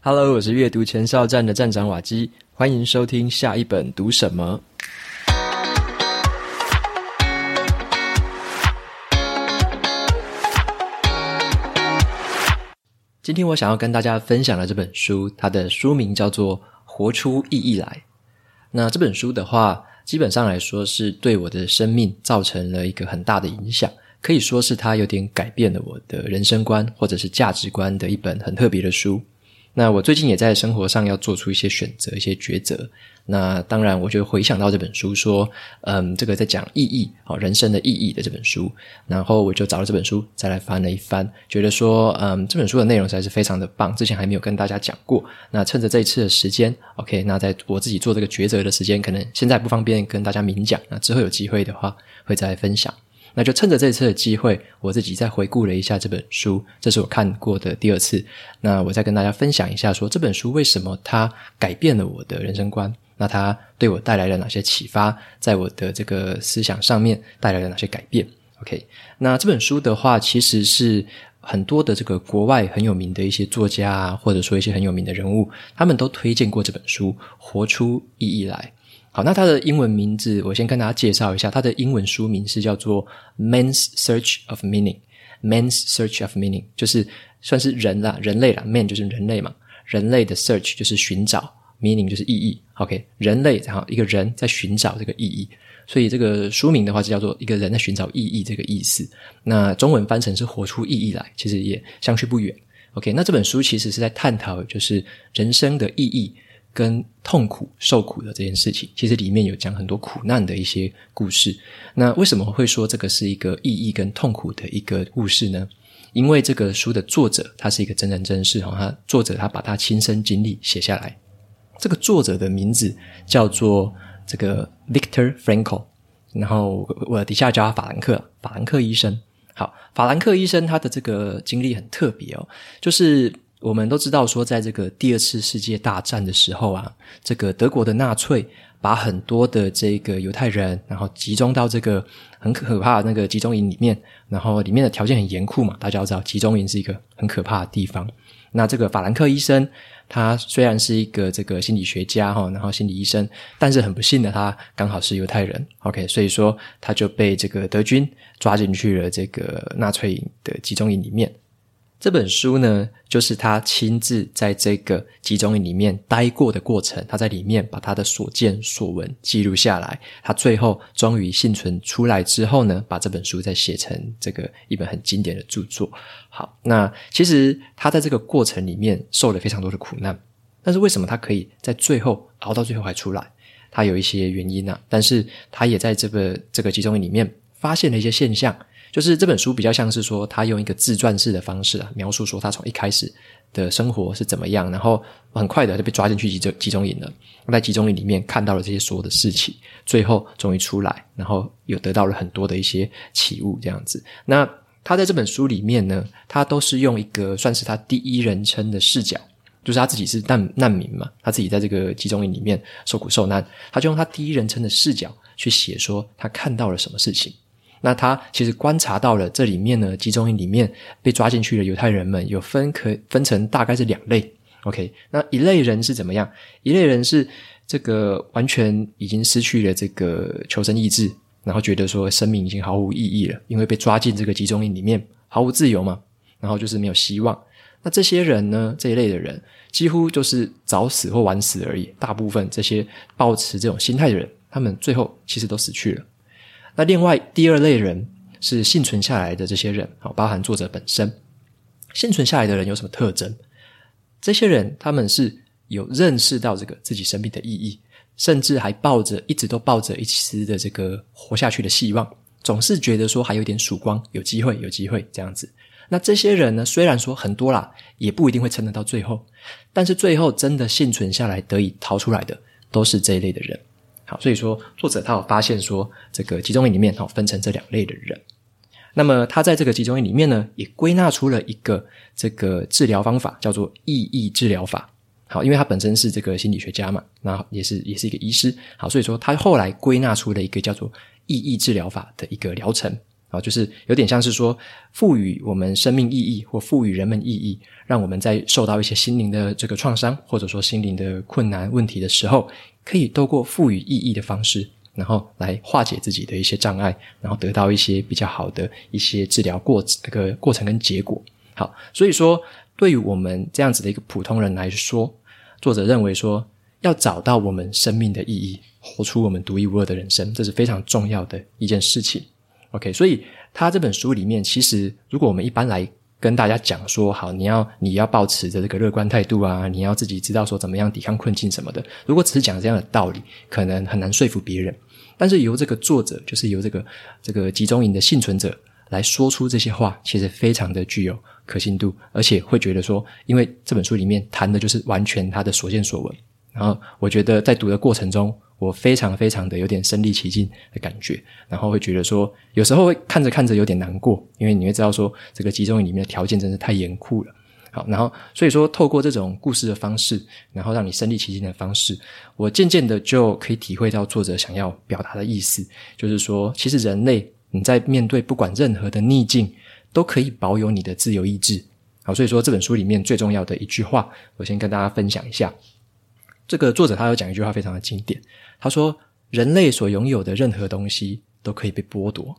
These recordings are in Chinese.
Hello，我是阅读前哨站的站长瓦基，欢迎收听下一本读什么。今天我想要跟大家分享的这本书，它的书名叫做《活出意义来》。那这本书的话，基本上来说是对我的生命造成了一个很大的影响，可以说是它有点改变了我的人生观或者是价值观的一本很特别的书。那我最近也在生活上要做出一些选择、一些抉择。那当然，我就回想到这本书，说，嗯，这个在讲意义，哦，人生的意义的这本书。然后我就找了这本书，再来翻了一翻，觉得说，嗯，这本书的内容实在是非常的棒，之前还没有跟大家讲过。那趁着这一次的时间，OK，那在我自己做这个抉择的时间，可能现在不方便跟大家明讲，那之后有机会的话，会再来分享。那就趁着这次的机会，我自己再回顾了一下这本书，这是我看过的第二次。那我再跟大家分享一下说，这本书为什么它改变了我的人生观，那它对我带来了哪些启发，在我的这个思想上面带来了哪些改变？OK，那这本书的话，其实是很多的这个国外很有名的一些作家啊，或者说一些很有名的人物，他们都推荐过这本书《活出意义来》。好，那它的英文名字我先跟大家介绍一下，它的英文书名是叫做《Man's Search of Meaning》。Man's Search of Meaning 就是算是人啦，人类啦，Man 就是人类嘛，人类的 Search 就是寻找，Meaning 就是意义。OK，人类然后一个人在寻找这个意义，所以这个书名的话就叫做一个人在寻找意义这个意思。那中文翻成是活出意义来，其实也相去不远。OK，那这本书其实是在探讨就是人生的意义。跟痛苦、受苦的这件事情，其实里面有讲很多苦难的一些故事。那为什么会说这个是一个意义跟痛苦的一个故事呢？因为这个书的作者他是一个真人真事哈，他作者他把他亲身经历写下来。这个作者的名字叫做这个 Victor Frankl，然后我底下叫他法兰克，法兰克医生。好，法兰克医生他的这个经历很特别哦，就是。我们都知道，说在这个第二次世界大战的时候啊，这个德国的纳粹把很多的这个犹太人，然后集中到这个很可怕那个集中营里面，然后里面的条件很严酷嘛，大家都知道集中营是一个很可怕的地方。那这个法兰克医生，他虽然是一个这个心理学家哈，然后心理医生，但是很不幸的，他刚好是犹太人，OK，所以说他就被这个德军抓进去了这个纳粹的集中营里面。这本书呢，就是他亲自在这个集中营里面待过的过程。他在里面把他的所见所闻记录下来。他最后终于幸存出来之后呢，把这本书再写成这个一本很经典的著作。好，那其实他在这个过程里面受了非常多的苦难，但是为什么他可以在最后熬到最后还出来？他有一些原因啊。但是他也在这个这个集中营里面发现了一些现象。就是这本书比较像是说，他用一个自传式的方式啊，描述说他从一开始的生活是怎么样，然后很快的就被抓进去集中集中营了。在集中营里面看到了这些所有的事情，最后终于出来，然后又得到了很多的一些启悟，这样子。那他在这本书里面呢，他都是用一个算是他第一人称的视角，就是他自己是难难民嘛，他自己在这个集中营里面受苦受难，他就用他第一人称的视角去写说他看到了什么事情。那他其实观察到了这里面呢，集中营里面被抓进去的犹太人们有分可分成大概是两类。OK，那一类人是怎么样？一类人是这个完全已经失去了这个求生意志，然后觉得说生命已经毫无意义了，因为被抓进这个集中营里面毫无自由嘛，然后就是没有希望。那这些人呢，这一类的人几乎就是早死或晚死而已。大部分这些抱持这种心态的人，他们最后其实都死去了。那另外第二类人是幸存下来的这些人，好，包含作者本身。幸存下来的人有什么特征？这些人他们是有认识到这个自己生命的意义，甚至还抱着一直都抱着一丝的这个活下去的希望，总是觉得说还有点曙光，有机会，有机会这样子。那这些人呢，虽然说很多啦，也不一定会撑得到最后，但是最后真的幸存下来得以逃出来的，都是这一类的人。好，所以说作者他有发现说，这个集中营里面好分成这两类的人。那么他在这个集中营里面呢，也归纳出了一个这个治疗方法，叫做意义治疗法。好，因为他本身是这个心理学家嘛，那也是也是一个医师。好，所以说他后来归纳出了一个叫做意义治疗法的一个疗程。啊，就是有点像是说赋予我们生命意义或赋予人们意义，让我们在受到一些心灵的这个创伤或者说心灵的困难问题的时候，可以透过赋予意义的方式，然后来化解自己的一些障碍，然后得到一些比较好的一些治疗过这个过程跟结果。好，所以说对于我们这样子的一个普通人来说，作者认为说要找到我们生命的意义，活出我们独一无二的人生，这是非常重要的一件事情。OK，所以他这本书里面，其实如果我们一般来跟大家讲说，好，你要你要保持着这个乐观态度啊，你要自己知道说怎么样抵抗困境什么的。如果只是讲这样的道理，可能很难说服别人。但是由这个作者，就是由这个这个集中营的幸存者来说出这些话，其实非常的具有可信度，而且会觉得说，因为这本书里面谈的就是完全他的所见所闻。然后我觉得在读的过程中，我非常非常的有点身临其境的感觉，然后会觉得说，有时候会看着看着有点难过，因为你会知道说，这个集中营里面的条件真是太严酷了。好，然后所以说，透过这种故事的方式，然后让你身临其境的方式，我渐渐的就可以体会到作者想要表达的意思，就是说，其实人类你在面对不管任何的逆境，都可以保有你的自由意志。好，所以说这本书里面最重要的一句话，我先跟大家分享一下。这个作者他有讲一句话非常的经典，他说：“人类所拥有的任何东西都可以被剥夺，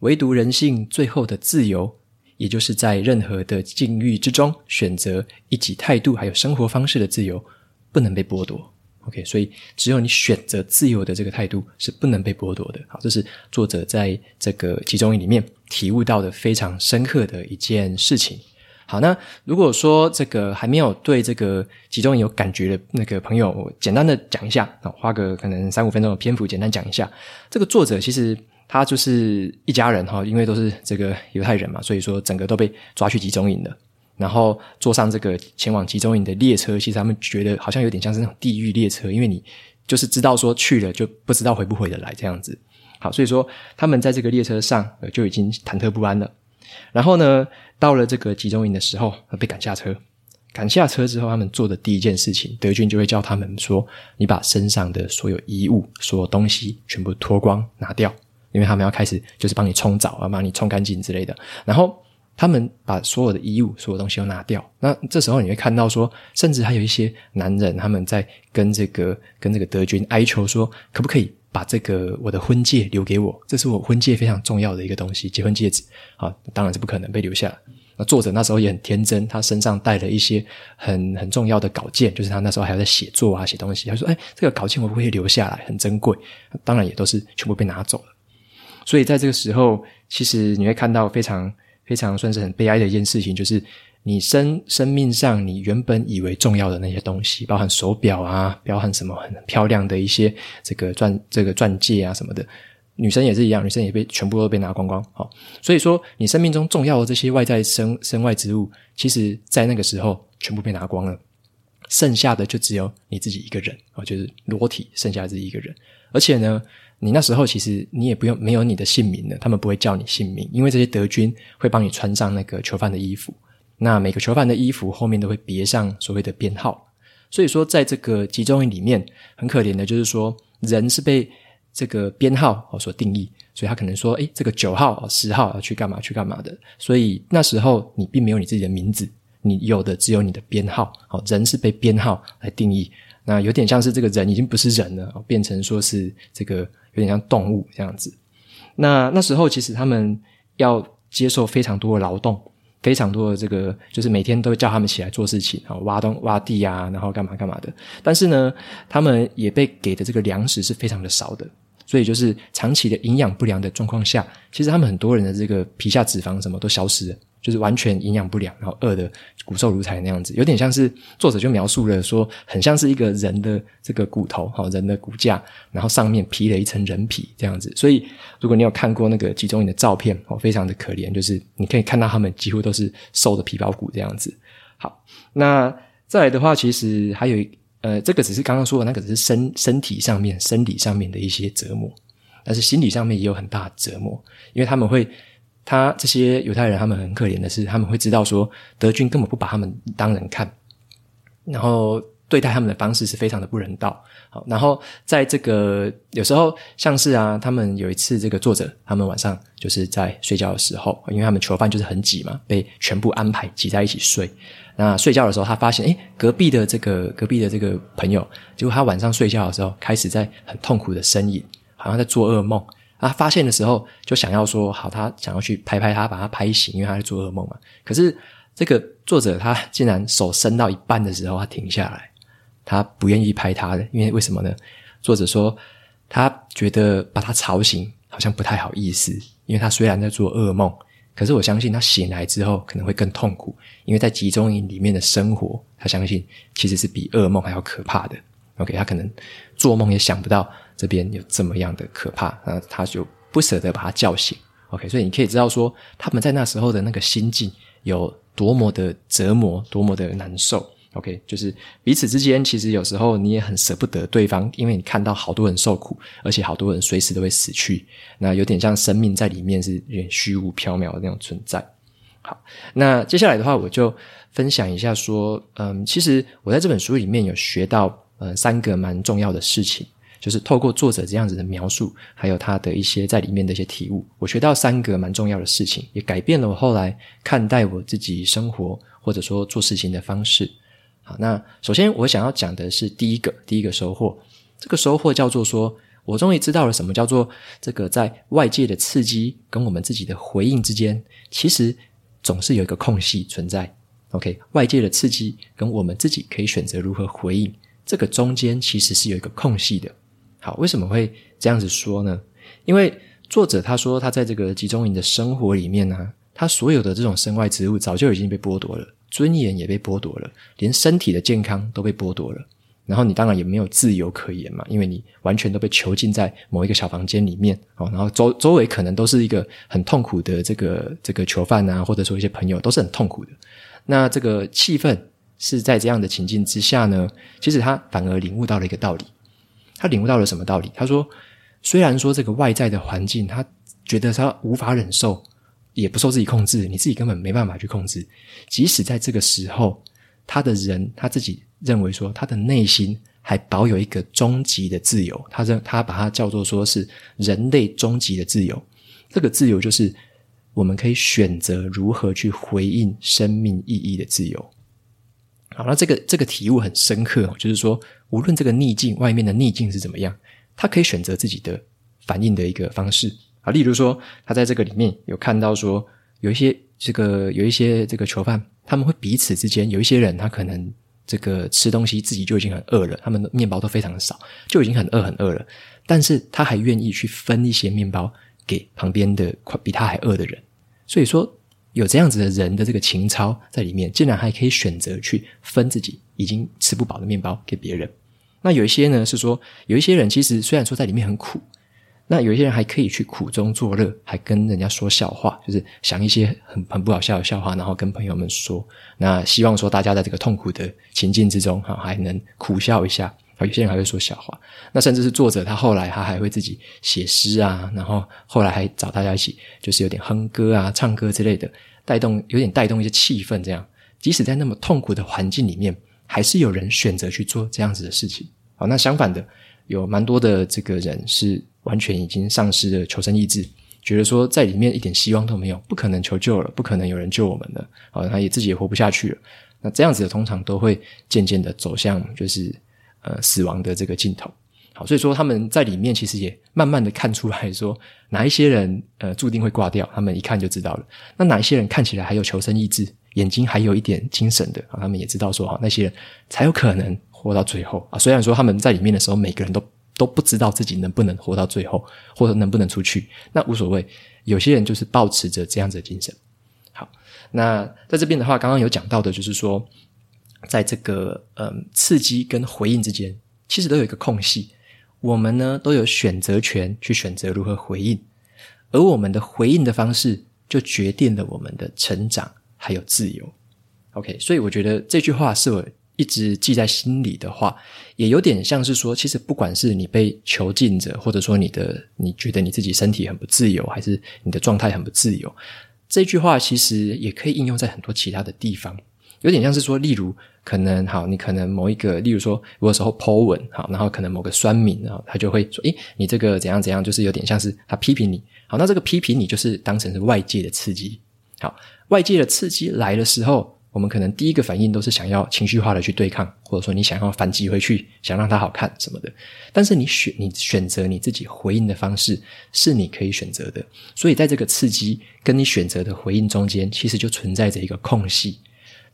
唯独人性最后的自由，也就是在任何的境遇之中选择一己态度还有生活方式的自由，不能被剥夺。”OK，所以只有你选择自由的这个态度是不能被剥夺的。好，这是作者在这个集中营里面体悟到的非常深刻的一件事情。好，那如果说这个还没有对这个集中营有感觉的那个朋友，我简单的讲一下，花个可能三五分钟的篇幅，简单讲一下。这个作者其实他就是一家人哈，因为都是这个犹太人嘛，所以说整个都被抓去集中营了。然后坐上这个前往集中营的列车，其实他们觉得好像有点像是那种地狱列车，因为你就是知道说去了就不知道回不回得来这样子。好，所以说他们在这个列车上就已经忐忑不安了。然后呢，到了这个集中营的时候，被赶下车。赶下车之后，他们做的第一件事情，德军就会叫他们说：“你把身上的所有衣物、所有东西全部脱光拿掉，因为他们要开始就是帮你冲澡啊，帮你冲干净之类的。”然后他们把所有的衣物、所有东西都拿掉。那这时候你会看到说，甚至还有一些男人他们在跟这个跟这个德军哀求说：“可不可以？”把这个我的婚戒留给我，这是我婚戒非常重要的一个东西，结婚戒指啊，当然是不可能被留下来。那作者那时候也很天真，他身上带了一些很很重要的稿件，就是他那时候还要在写作啊，写东西。他说：“哎，这个稿件我不会留下来，很珍贵。”当然也都是全部被拿走了。所以在这个时候，其实你会看到非常非常算是很悲哀的一件事情，就是。你生生命上，你原本以为重要的那些东西，包含手表啊，包含什么很漂亮的一些这个钻这个钻戒啊什么的，女生也是一样，女生也被全部都被拿光光。好，所以说你生命中重要的这些外在身身外之物，其实在那个时候全部被拿光了，剩下的就只有你自己一个人啊，就是裸体剩下自己一个人。而且呢，你那时候其实你也不用没有你的姓名了，他们不会叫你姓名，因为这些德军会帮你穿上那个囚犯的衣服。那每个囚犯的衣服后面都会别上所谓的编号，所以说在这个集中营里面，很可怜的就是说，人是被这个编号所定义，所以他可能说，诶，这个九号、十号要去干嘛去干嘛的，所以那时候你并没有你自己的名字，你有的只有你的编号，好，人是被编号来定义，那有点像是这个人已经不是人了，变成说是这个有点像动物这样子。那那时候其实他们要接受非常多的劳动。非常多的这个，就是每天都叫他们起来做事情，挖东挖地啊，然后干嘛干嘛的。但是呢，他们也被给的这个粮食是非常的少的，所以就是长期的营养不良的状况下，其实他们很多人的这个皮下脂肪什么都消失了。就是完全营养不良，然后饿得骨瘦如柴那样子，有点像是作者就描述了说，很像是一个人的这个骨头，好，人的骨架，然后上面披了一层人皮这样子。所以，如果你有看过那个集中营的照片，哦，非常的可怜，就是你可以看到他们几乎都是瘦的皮包骨这样子。好，那再来的话，其实还有呃，这个只是刚刚说的那个只是身身体上面、生理上面的一些折磨，但是心理上面也有很大的折磨，因为他们会。他这些犹太人，他们很可怜的是，他们会知道说德军根本不把他们当人看，然后对待他们的方式是非常的不人道。好，然后在这个有时候像是啊，他们有一次这个作者他们晚上就是在睡觉的时候，因为他们囚犯就是很挤嘛，被全部安排挤在一起睡。那睡觉的时候，他发现，诶，隔壁的这个隔壁的这个朋友，结果他晚上睡觉的时候开始在很痛苦的呻吟，好像在做噩梦。啊，发现的时候就想要说好，他想要去拍拍他，把他拍醒，因为他在做噩梦嘛。可是这个作者他竟然手伸到一半的时候，他停下来，他不愿意拍他的，因为为什么呢？作者说他觉得把他吵醒好像不太好意思，因为他虽然在做噩梦，可是我相信他醒来之后可能会更痛苦，因为在集中营里面的生活，他相信其实是比噩梦还要可怕的。OK，他可能做梦也想不到。这边有这么样的可怕，那他就不舍得把他叫醒。OK，所以你可以知道说他们在那时候的那个心境有多么的折磨，多么的难受。OK，就是彼此之间其实有时候你也很舍不得对方，因为你看到好多人受苦，而且好多人随时都会死去，那有点像生命在里面是有点虚无缥缈的那种存在。好，那接下来的话我就分享一下说，嗯，其实我在这本书里面有学到嗯三个蛮重要的事情。就是透过作者这样子的描述，还有他的一些在里面的一些体悟，我学到三个蛮重要的事情，也改变了我后来看待我自己生活或者说做事情的方式。好，那首先我想要讲的是第一个，第一个收获，这个收获叫做说，我终于知道了什么叫做这个在外界的刺激跟我们自己的回应之间，其实总是有一个空隙存在。OK，外界的刺激跟我们自己可以选择如何回应，这个中间其实是有一个空隙的。好，为什么会这样子说呢？因为作者他说，他在这个集中营的生活里面呢、啊，他所有的这种身外之物早就已经被剥夺了，尊严也被剥夺了，连身体的健康都被剥夺了。然后你当然也没有自由可言嘛，因为你完全都被囚禁在某一个小房间里面哦。然后周周围可能都是一个很痛苦的这个这个囚犯啊，或者说一些朋友都是很痛苦的。那这个气氛是在这样的情境之下呢，其实他反而领悟到了一个道理。他领悟到了什么道理？他说：“虽然说这个外在的环境，他觉得他无法忍受，也不受自己控制，你自己根本没办法去控制。即使在这个时候，他的人他自己认为说，他的内心还保有一个终极的自由。他认他把它叫做说是人类终极的自由。这个自由就是我们可以选择如何去回应生命意义的自由。”好，那这个这个体悟很深刻哦，就是说，无论这个逆境外面的逆境是怎么样，他可以选择自己的反应的一个方式啊。例如说，他在这个里面有看到说，有一些这个有一些这个囚犯，他们会彼此之间有一些人，他可能这个吃东西自己就已经很饿了，他们的面包都非常的少，就已经很饿很饿了，但是他还愿意去分一些面包给旁边的快比他还饿的人，所以说。有这样子的人的这个情操在里面，竟然还可以选择去分自己已经吃不饱的面包给别人。那有一些呢是说，有一些人其实虽然说在里面很苦，那有一些人还可以去苦中作乐，还跟人家说笑话，就是想一些很很不好笑的笑话，然后跟朋友们说。那希望说大家在这个痛苦的情境之中，哈，还能苦笑一下。有些人还会说笑话，那甚至是作者，他后来他还会自己写诗啊，然后后来还找大家一起，就是有点哼歌啊、唱歌之类的，带动有点带动一些气氛。这样，即使在那么痛苦的环境里面，还是有人选择去做这样子的事情。好，那相反的，有蛮多的这个人是完全已经丧失了求生意志，觉得说在里面一点希望都没有，不可能求救了，不可能有人救我们了。好，他也自己也活不下去了。那这样子的通常都会渐渐的走向就是。呃，死亡的这个镜头，好，所以说他们在里面其实也慢慢的看出来说，哪一些人呃注定会挂掉，他们一看就知道了。那哪一些人看起来还有求生意志，眼睛还有一点精神的啊，他们也知道说，哈，那些人才有可能活到最后啊。虽然说他们在里面的时候，每个人都都不知道自己能不能活到最后，或者能不能出去，那无所谓。有些人就是抱持着这样子的精神。好，那在这边的话，刚刚有讲到的就是说。在这个嗯刺激跟回应之间，其实都有一个空隙。我们呢都有选择权去选择如何回应，而我们的回应的方式就决定了我们的成长还有自由。OK，所以我觉得这句话是我一直记在心里的话，也有点像是说，其实不管是你被囚禁着，或者说你的你觉得你自己身体很不自由，还是你的状态很不自由，这句话其实也可以应用在很多其他的地方。有点像是说，例如可能好，你可能某一个，例如说，有时候 Po 文好，然后可能某个酸民啊，他就会说，诶，你这个怎样怎样，就是有点像是他批评你。好，那这个批评你就是当成是外界的刺激。好，外界的刺激来的时候，我们可能第一个反应都是想要情绪化的去对抗，或者说你想要反击回去，想让它好看什么的。但是你选你选择你自己回应的方式是你可以选择的，所以在这个刺激跟你选择的回应中间，其实就存在着一个空隙。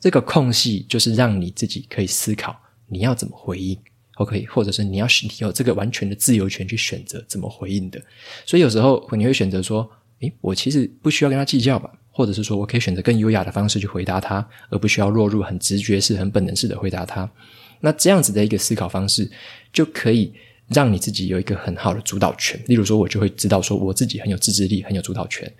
这个空隙就是让你自己可以思考你要怎么回应，OK，或者是你要你有这个完全的自由权去选择怎么回应的。所以有时候你会选择说：“诶，我其实不需要跟他计较吧。”或者是说我可以选择更优雅的方式去回答他，而不需要落入很直觉式、很本能式的回答他。那这样子的一个思考方式，就可以让你自己有一个很好的主导权。例如说，我就会知道说我自己很有自制力、很有主导权。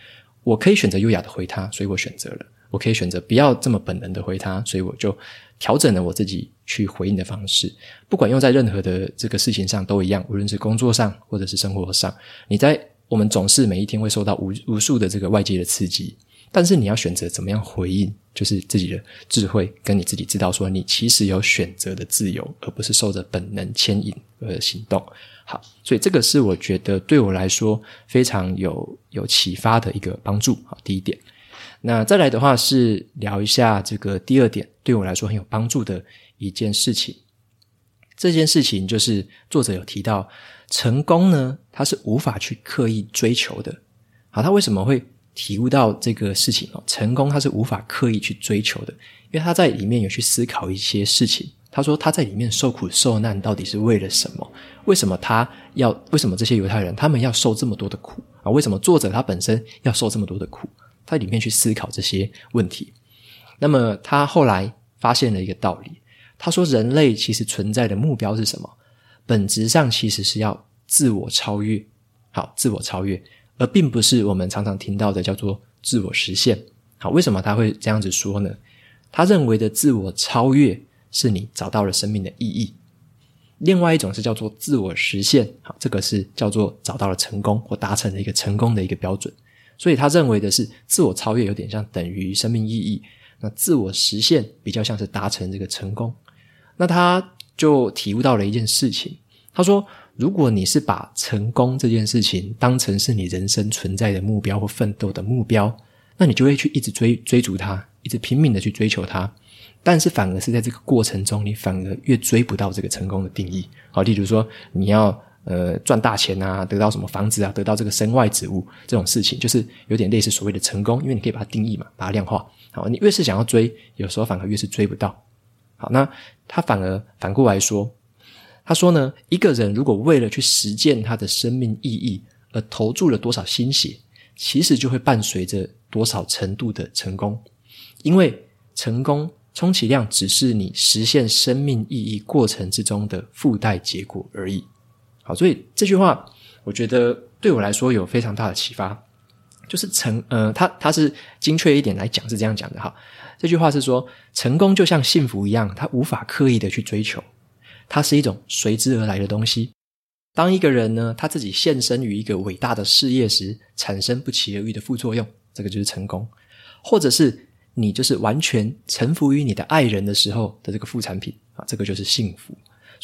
我可以选择优雅的回他，所以我选择了；我可以选择不要这么本能的回他，所以我就调整了我自己去回应的方式。不管用在任何的这个事情上都一样，无论是工作上或者是生活上，你在我们总是每一天会受到无无数的这个外界的刺激。但是你要选择怎么样回应，就是自己的智慧，跟你自己知道说，你其实有选择的自由，而不是受着本能牵引而行动。好，所以这个是我觉得对我来说非常有有启发的一个帮助。好，第一点。那再来的话是聊一下这个第二点，对我来说很有帮助的一件事情。这件事情就是作者有提到，成功呢，他是无法去刻意追求的。好，他为什么会？体悟到这个事情哦，成功他是无法刻意去追求的，因为他在里面有去思考一些事情。他说他在里面受苦受难到底是为了什么？为什么他要？为什么这些犹太人他们要受这么多的苦啊？为什么作者他本身要受这么多的苦？他里面去思考这些问题。那么他后来发现了一个道理，他说人类其实存在的目标是什么？本质上其实是要自我超越。好，自我超越。而并不是我们常常听到的叫做自我实现。好，为什么他会这样子说呢？他认为的自我超越是你找到了生命的意义。另外一种是叫做自我实现。好，这个是叫做找到了成功或达成了一个成功的一个标准。所以他认为的是自我超越有点像等于生命意义。那自我实现比较像是达成这个成功。那他就体悟到了一件事情。他说，如果你是把成功这件事情当成是你人生存在的目标或奋斗的目标，那你就会去一直追追逐它，一直拼命的去追求它。但是反而是在这个过程中，你反而越追不到这个成功的定义。好，例如说你要呃赚大钱啊，得到什么房子啊，得到这个身外之物这种事情，就是有点类似所谓的成功，因为你可以把它定义嘛，把它量化。好，你越是想要追，有时候反而越是追不到。好，那他反而反过来说。他说呢，一个人如果为了去实践他的生命意义而投注了多少心血，其实就会伴随着多少程度的成功。因为成功充其量只是你实现生命意义过程之中的附带结果而已。好，所以这句话我觉得对我来说有非常大的启发。就是成，呃，他他是精确一点来讲是这样讲的哈。这句话是说，成功就像幸福一样，他无法刻意的去追求。它是一种随之而来的东西。当一个人呢，他自己献身于一个伟大的事业时，产生不期而遇的副作用，这个就是成功；或者是你就是完全臣服于你的爱人的时候的这个副产品啊，这个就是幸福。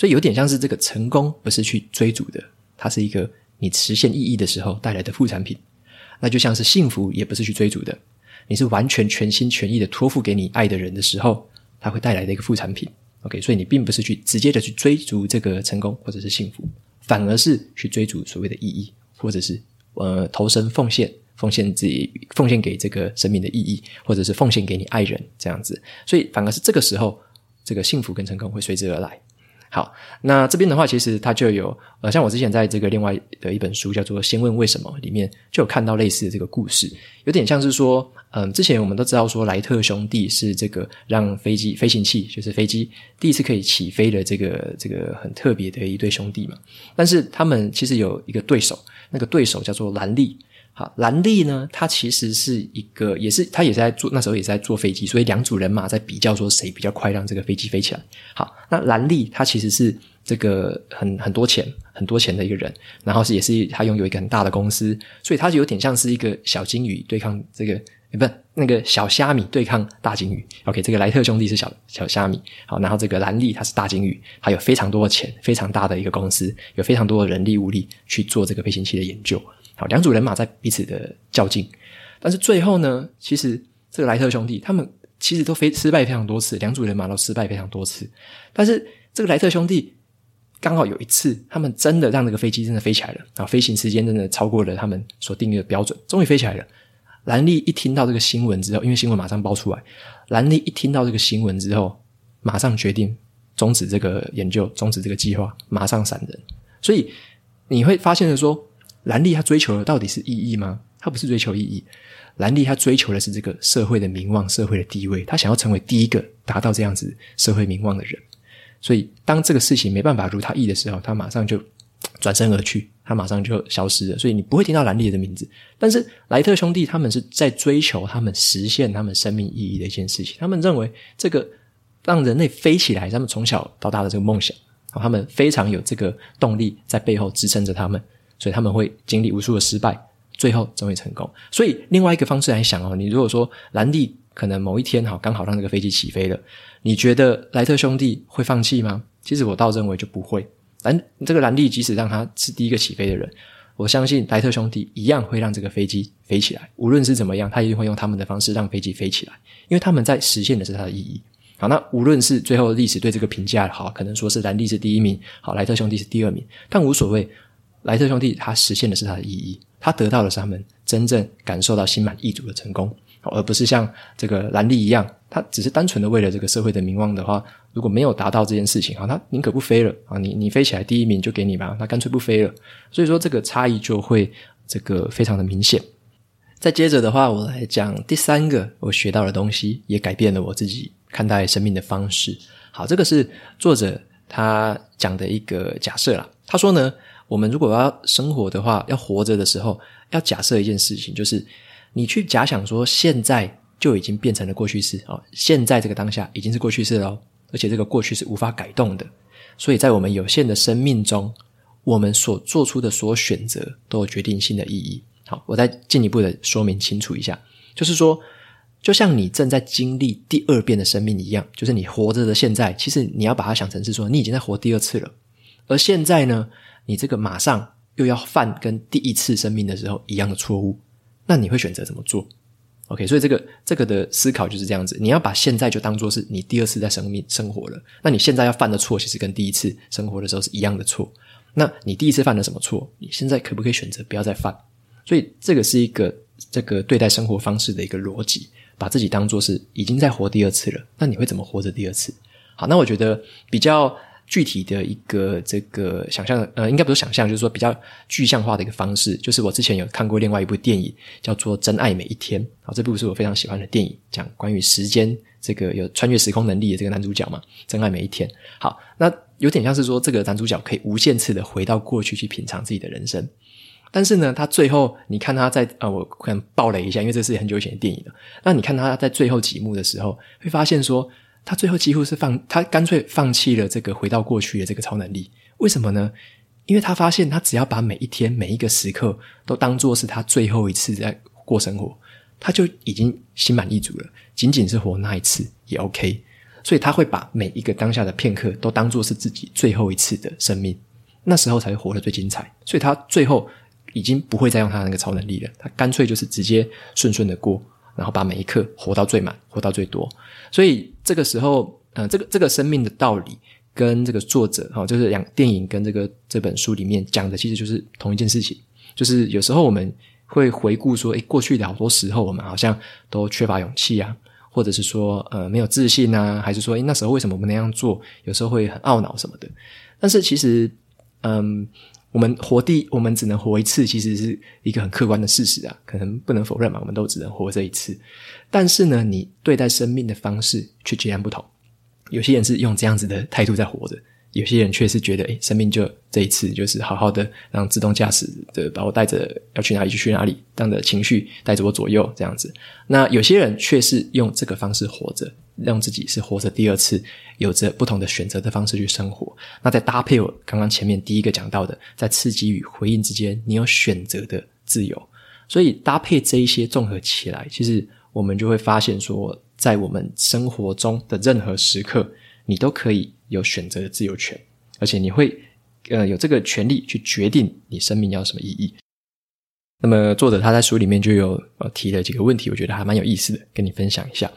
所以有点像是这个成功不是去追逐的，它是一个你实现意义的时候带来的副产品。那就像是幸福也不是去追逐的，你是完全全心全意的托付给你爱的人的时候，它会带来的一个副产品。OK，所以你并不是去直接的去追逐这个成功或者是幸福，反而是去追逐所谓的意义，或者是呃投身奉献，奉献自己，奉献给这个生命的意义，或者是奉献给你爱人这样子。所以反而是这个时候，这个幸福跟成功会随之而来。好，那这边的话，其实它就有呃，像我之前在这个另外的一本书叫做《先问为什么》里面，就有看到类似的这个故事，有点像是说，嗯、之前我们都知道说莱特兄弟是这个让飞机飞行器就是飞机第一次可以起飞的这个这个很特别的一对兄弟嘛，但是他们其实有一个对手，那个对手叫做兰利。好，兰利呢，他其实是一个，也是他也是在做，那时候也是在坐飞机，所以两组人马在比较说谁比较快让这个飞机飞起来。好，那兰利他其实是这个很很多钱很多钱的一个人，然后是也是他拥有一个很大的公司，所以他有点像是一个小金鱼对抗这个不那个小虾米对抗大鲸鱼。OK，这个莱特兄弟是小小虾米，好，然后这个兰利他是大鲸鱼，他有非常多的钱，非常大的一个公司，有非常多的人力物力去做这个飞行器的研究。好，两组人马在彼此的较劲，但是最后呢，其实这个莱特兄弟他们其实都飞失败非常多次，两组人马都失败非常多次，但是这个莱特兄弟刚好有一次，他们真的让这个飞机真的飞起来了，啊，飞行时间真的超过了他们所定义的标准，终于飞起来了。兰利一听到这个新闻之后，因为新闻马上爆出来，兰利一听到这个新闻之后，马上决定终止这个研究，终止这个计划，马上闪人。所以你会发现的说，兰利他追求的到底是意义吗？他不是追求意义，兰利他追求的是这个社会的名望、社会的地位，他想要成为第一个达到这样子社会名望的人。所以当这个事情没办法如他意的时候，他马上就转身而去。他马上就消失了，所以你不会听到兰利的名字。但是莱特兄弟他们是在追求他们实现他们生命意义的一件事情。他们认为这个让人类飞起来，他们从小到大的这个梦想，他们非常有这个动力在背后支撑着他们，所以他们会经历无数的失败，最后终于成功。所以另外一个方式来想哦，你如果说兰利可能某一天哈刚好让这个飞机起飞了，你觉得莱特兄弟会放弃吗？其实我倒认为就不会。兰这个兰利即使让他是第一个起飞的人，我相信莱特兄弟一样会让这个飞机飞起来。无论是怎么样，他一定会用他们的方式让飞机飞起来，因为他们在实现的是它的意义。好，那无论是最后历史对这个评价好，可能说是兰利是第一名，好，莱特兄弟是第二名，但无所谓。莱特兄弟他实现的是他的意义，他得到的是他们真正感受到心满意足的成功，而不是像这个兰利一样，他只是单纯的为了这个社会的名望的话。如果没有达到这件事情，啊，他宁可不飞了啊！你你飞起来第一名就给你吧，那干脆不飞了。所以说这个差异就会这个非常的明显。再接着的话，我来讲第三个我学到的东西，也改变了我自己看待生命的方式。好，这个是作者他讲的一个假设啦。他说呢，我们如果要生活的话，要活着的时候，要假设一件事情，就是你去假想说，现在就已经变成了过去式啊，现在这个当下已经是过去式了。而且这个过去是无法改动的，所以在我们有限的生命中，我们所做出的所有选择都有决定性的意义。好，我再进一步的说明清楚一下，就是说，就像你正在经历第二遍的生命一样，就是你活着的现在，其实你要把它想成是说，你已经在活第二次了。而现在呢，你这个马上又要犯跟第一次生命的时候一样的错误，那你会选择怎么做？OK，所以这个这个的思考就是这样子，你要把现在就当做是你第二次在生命生活了。那你现在要犯的错，其实跟第一次生活的时候是一样的错。那你第一次犯了什么错？你现在可不可以选择不要再犯？所以这个是一个这个对待生活方式的一个逻辑，把自己当做是已经在活第二次了。那你会怎么活着第二次？好，那我觉得比较。具体的一个这个想象，呃，应该不是想象，就是说比较具象化的一个方式，就是我之前有看过另外一部电影，叫做《真爱每一天》。好，这部是我非常喜欢的电影，讲关于时间，这个有穿越时空能力的这个男主角嘛，《真爱每一天》。好，那有点像是说这个男主角可以无限次的回到过去去品尝自己的人生，但是呢，他最后你看他在呃，我可能爆雷一下，因为这是很久以前的电影了。那你看他在最后几幕的时候，会发现说。他最后几乎是放，他干脆放弃了这个回到过去的这个超能力。为什么呢？因为他发现，他只要把每一天每一个时刻都当作是他最后一次在过生活，他就已经心满意足了。仅仅是活那一次也 OK。所以他会把每一个当下的片刻都当作是自己最后一次的生命，那时候才会活得最精彩。所以他最后已经不会再用他那个超能力了，他干脆就是直接顺顺的过。然后把每一刻活到最满，活到最多。所以这个时候，呃，这个这个生命的道理跟这个作者哈、哦，就是两电影跟这个这本书里面讲的，其实就是同一件事情。就是有时候我们会回顾说，诶，过去的好多时候，我们好像都缺乏勇气啊，或者是说，呃，没有自信啊，还是说，诶，那时候为什么不那样做？有时候会很懊恼什么的。但是其实，嗯。我们活第，我们只能活一次，其实是一个很客观的事实啊，可能不能否认嘛。我们都只能活这一次，但是呢，你对待生命的方式却截然不同。有些人是用这样子的态度在活着。有些人却是觉得，诶，生命就这一次，就是好好的让自动驾驶的把我带着要去哪里就去哪里，这样的情绪带着我左右这样子。那有些人却是用这个方式活着，让自己是活着第二次，有着不同的选择的方式去生活。那再搭配我刚刚前面第一个讲到的，在刺激与回应之间，你有选择的自由。所以搭配这一些综合起来，其实我们就会发现说，在我们生活中的任何时刻，你都可以有选择的自由权，而且你会呃有这个权利去决定你生命要什么意义。那么作者他在书里面就有呃提了几个问题，我觉得还蛮有意思的，跟你分享一下。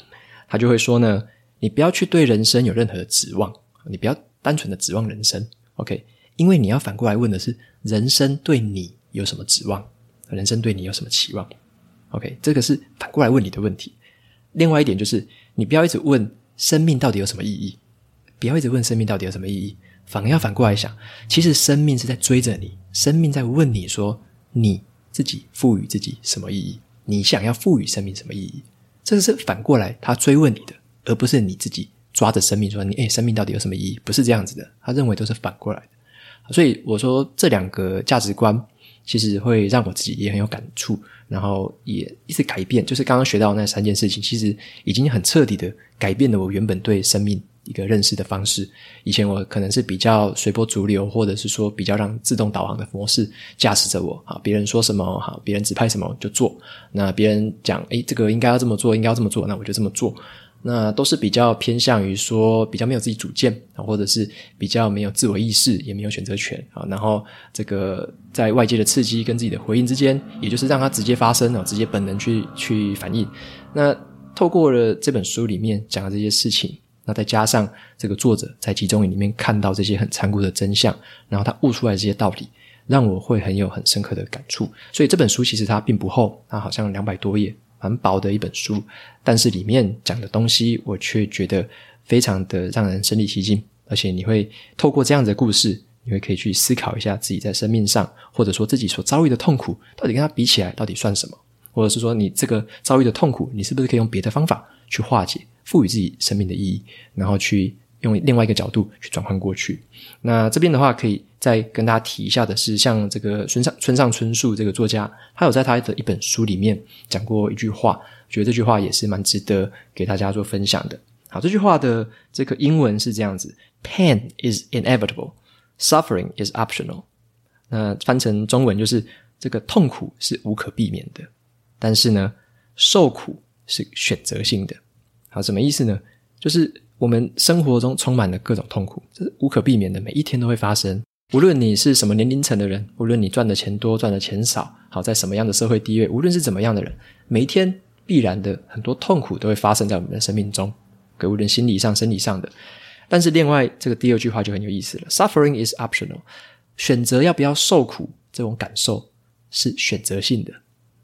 他就会说呢，你不要去对人生有任何的指望，你不要单纯的指望人生，OK？因为你要反过来问的是，人生对你有什么指望？人生对你有什么期望？OK？这个是反过来问你的问题。另外一点就是，你不要一直问生命到底有什么意义，不要一直问生命到底有什么意义，反而要反过来想，其实生命是在追着你，生命在问你说，你自己赋予自己什么意义？你想要赋予生命什么意义？这个是反过来他追问你的，而不是你自己抓着生命说你，哎，生命到底有什么意义？不是这样子的，他认为都是反过来的。所以我说这两个价值观其实会让我自己也很有感触。然后也一直改变，就是刚刚学到那三件事情，其实已经很彻底的改变了我原本对生命一个认识的方式。以前我可能是比较随波逐流，或者是说比较让自动导航的模式驾驶着我。好，别人说什么，好，别人指派什么就做。那别人讲，诶，这个应该要这么做，应该要这么做，那我就这么做。那都是比较偏向于说比较没有自己主见啊，或者是比较没有自我意识，也没有选择权啊。然后这个在外界的刺激跟自己的回应之间，也就是让它直接发生啊，直接本能去去反应。那透过了这本书里面讲的这些事情，那再加上这个作者在集中营里面看到这些很残酷的真相，然后他悟出来这些道理，让我会很有很深刻的感触。所以这本书其实它并不厚，它好像两百多页。很薄的一本书，但是里面讲的东西，我却觉得非常的让人身临其境，而且你会透过这样子的故事，你会可以去思考一下自己在生命上，或者说自己所遭遇的痛苦，到底跟他比起来，到底算什么？或者是说，你这个遭遇的痛苦，你是不是可以用别的方法去化解，赋予自己生命的意义，然后去。用另外一个角度去转换过去。那这边的话，可以再跟大家提一下的是，像这个村上村上春树这个作家，他有在他的一本书里面讲过一句话，觉得这句话也是蛮值得给大家做分享的。好，这句话的这个英文是这样子：Pain is inevitable, suffering is optional。那翻成中文就是这个痛苦是无可避免的，但是呢，受苦是选择性的。好，什么意思呢？就是。我们生活中充满了各种痛苦，这是无可避免的，每一天都会发生。无论你是什么年龄层的人，无论你赚的钱多赚的钱少，好在什么样的社会地位，无论是怎么样的人，每一天必然的很多痛苦都会发生在我们的生命中，给无论心理上、生理上的。但是另外这个第二句话就很有意思了：Suffering is optional，选择要不要受苦这种感受是选择性的，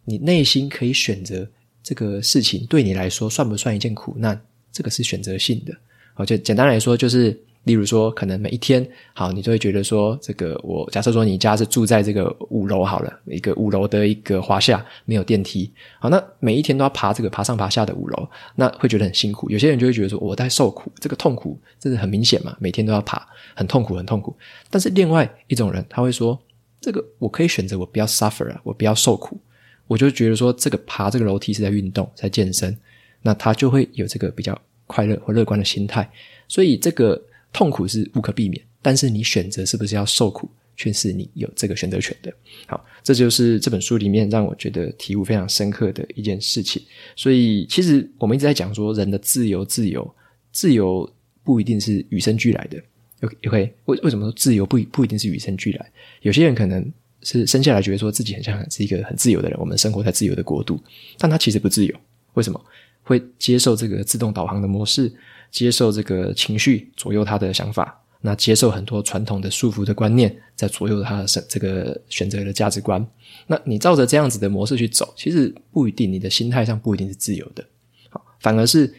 你内心可以选择这个事情对你来说算不算一件苦难，这个是选择性的。好，就简单来说，就是例如说，可能每一天，好，你就会觉得说，这个我假设说你家是住在这个五楼好了，一个五楼的一个华夏，没有电梯，好，那每一天都要爬这个爬上爬下的五楼，那会觉得很辛苦。有些人就会觉得说，我在受苦，这个痛苦真的很明显嘛，每天都要爬，很痛苦，很痛苦。但是另外一种人，他会说，这个我可以选择，我不要 suffer 啊，我不要受苦，我就觉得说，这个爬这个楼梯是在运动，在健身，那他就会有这个比较。快乐或乐观的心态，所以这个痛苦是无可避免，但是你选择是不是要受苦，却是你有这个选择权的。好，这就是这本书里面让我觉得体悟非常深刻的一件事情。所以，其实我们一直在讲说，人的自由，自由，自由不一定是与生俱来的。OK，为为什么说自由不不一定是与生俱来？有些人可能是生下来觉得说自己很像是一个很自由的人，我们生活在自由的国度，但他其实不自由。为什么？会接受这个自动导航的模式，接受这个情绪左右他的想法，那接受很多传统的束缚的观念，在左右他的这个选择的价值观。那你照着这样子的模式去走，其实不一定，你的心态上不一定是自由的。好，反而是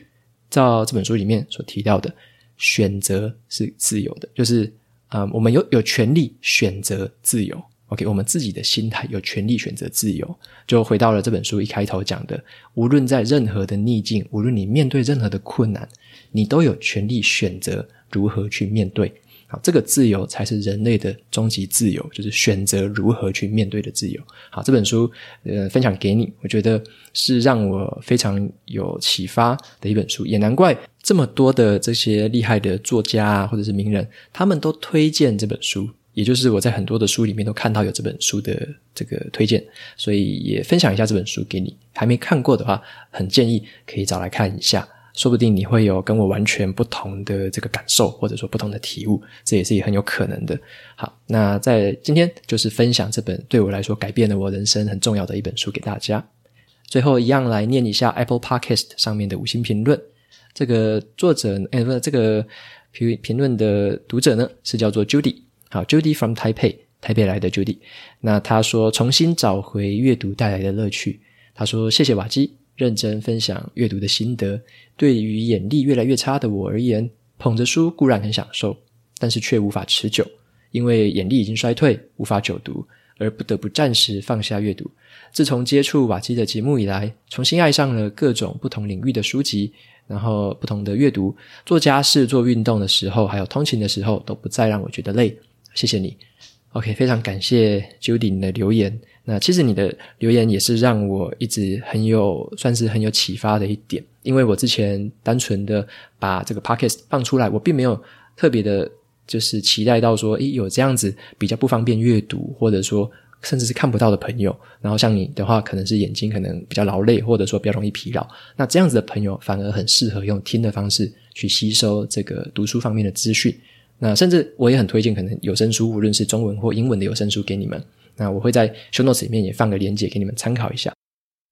照这本书里面所提到的，选择是自由的，就是啊、我们有有权利选择自由。OK，我们自己的心态有权利选择自由，就回到了这本书一开头讲的，无论在任何的逆境，无论你面对任何的困难，你都有权利选择如何去面对。好，这个自由才是人类的终极自由，就是选择如何去面对的自由。好，这本书呃分享给你，我觉得是让我非常有启发的一本书，也难怪这么多的这些厉害的作家啊，或者是名人，他们都推荐这本书。也就是我在很多的书里面都看到有这本书的这个推荐，所以也分享一下这本书给你。还没看过的话，很建议可以找来看一下，说不定你会有跟我完全不同的这个感受，或者说不同的体悟，这也是也很有可能的。好，那在今天就是分享这本对我来说改变了我人生很重要的一本书给大家。最后一样来念一下 Apple Podcast 上面的五星评论。这个作者，哎，不是这个评评论的读者呢，是叫做 Judy。好，Judy from Taipei，台北来的 Judy。那他说重新找回阅读带来的乐趣。他说谢谢瓦基认真分享阅读的心得。对于眼力越来越差的我而言，捧着书固然很享受，但是却无法持久，因为眼力已经衰退，无法久读，而不得不暂时放下阅读。自从接触瓦基的节目以来，重新爱上了各种不同领域的书籍。然后不同的阅读，做家事、做运动的时候，还有通勤的时候，都不再让我觉得累。谢谢你，OK，非常感谢 Judy 的留言。那其实你的留言也是让我一直很有，算是很有启发的一点。因为我之前单纯的把这个 Podcast 放出来，我并没有特别的，就是期待到说，诶，有这样子比较不方便阅读，或者说。甚至是看不到的朋友，然后像你的话，可能是眼睛可能比较劳累，或者说比较容易疲劳。那这样子的朋友，反而很适合用听的方式去吸收这个读书方面的资讯。那甚至我也很推荐，可能有声书，无论是中文或英文的有声书给你们。那我会在 show notes 里面也放个链接给你们参考一下。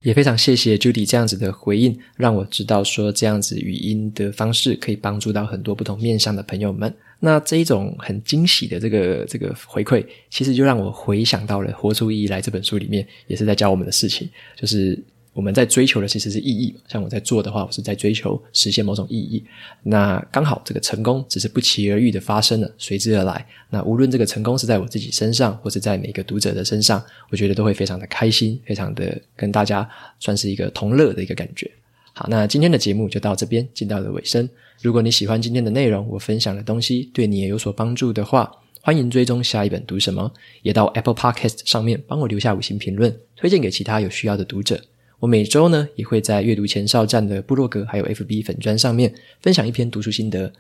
也非常谢谢 Judy 这样子的回应，让我知道说这样子语音的方式可以帮助到很多不同面向的朋友们。那这一种很惊喜的这个这个回馈，其实就让我回想到了《活出意义来》这本书里面也是在教我们的事情，就是。我们在追求的其实是意义，像我在做的话，我是在追求实现某种意义。那刚好这个成功只是不期而遇的发生了，随之而来。那无论这个成功是在我自己身上，或是在每个读者的身上，我觉得都会非常的开心，非常的跟大家算是一个同乐的一个感觉。好，那今天的节目就到这边进到了尾声。如果你喜欢今天的内容，我分享的东西对你也有所帮助的话，欢迎追踪下一本读什么，也到 Apple Podcast 上面帮我留下五星评论，推荐给其他有需要的读者。我每周呢也会在阅读前哨站的部落格还有 FB 粉砖上面分享一篇读书心得。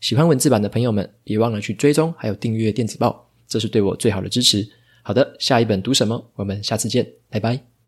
喜欢文字版的朋友们，别忘了去追踪还有订阅电子报，这是对我最好的支持。好的，下一本读什么？我们下次见，拜拜。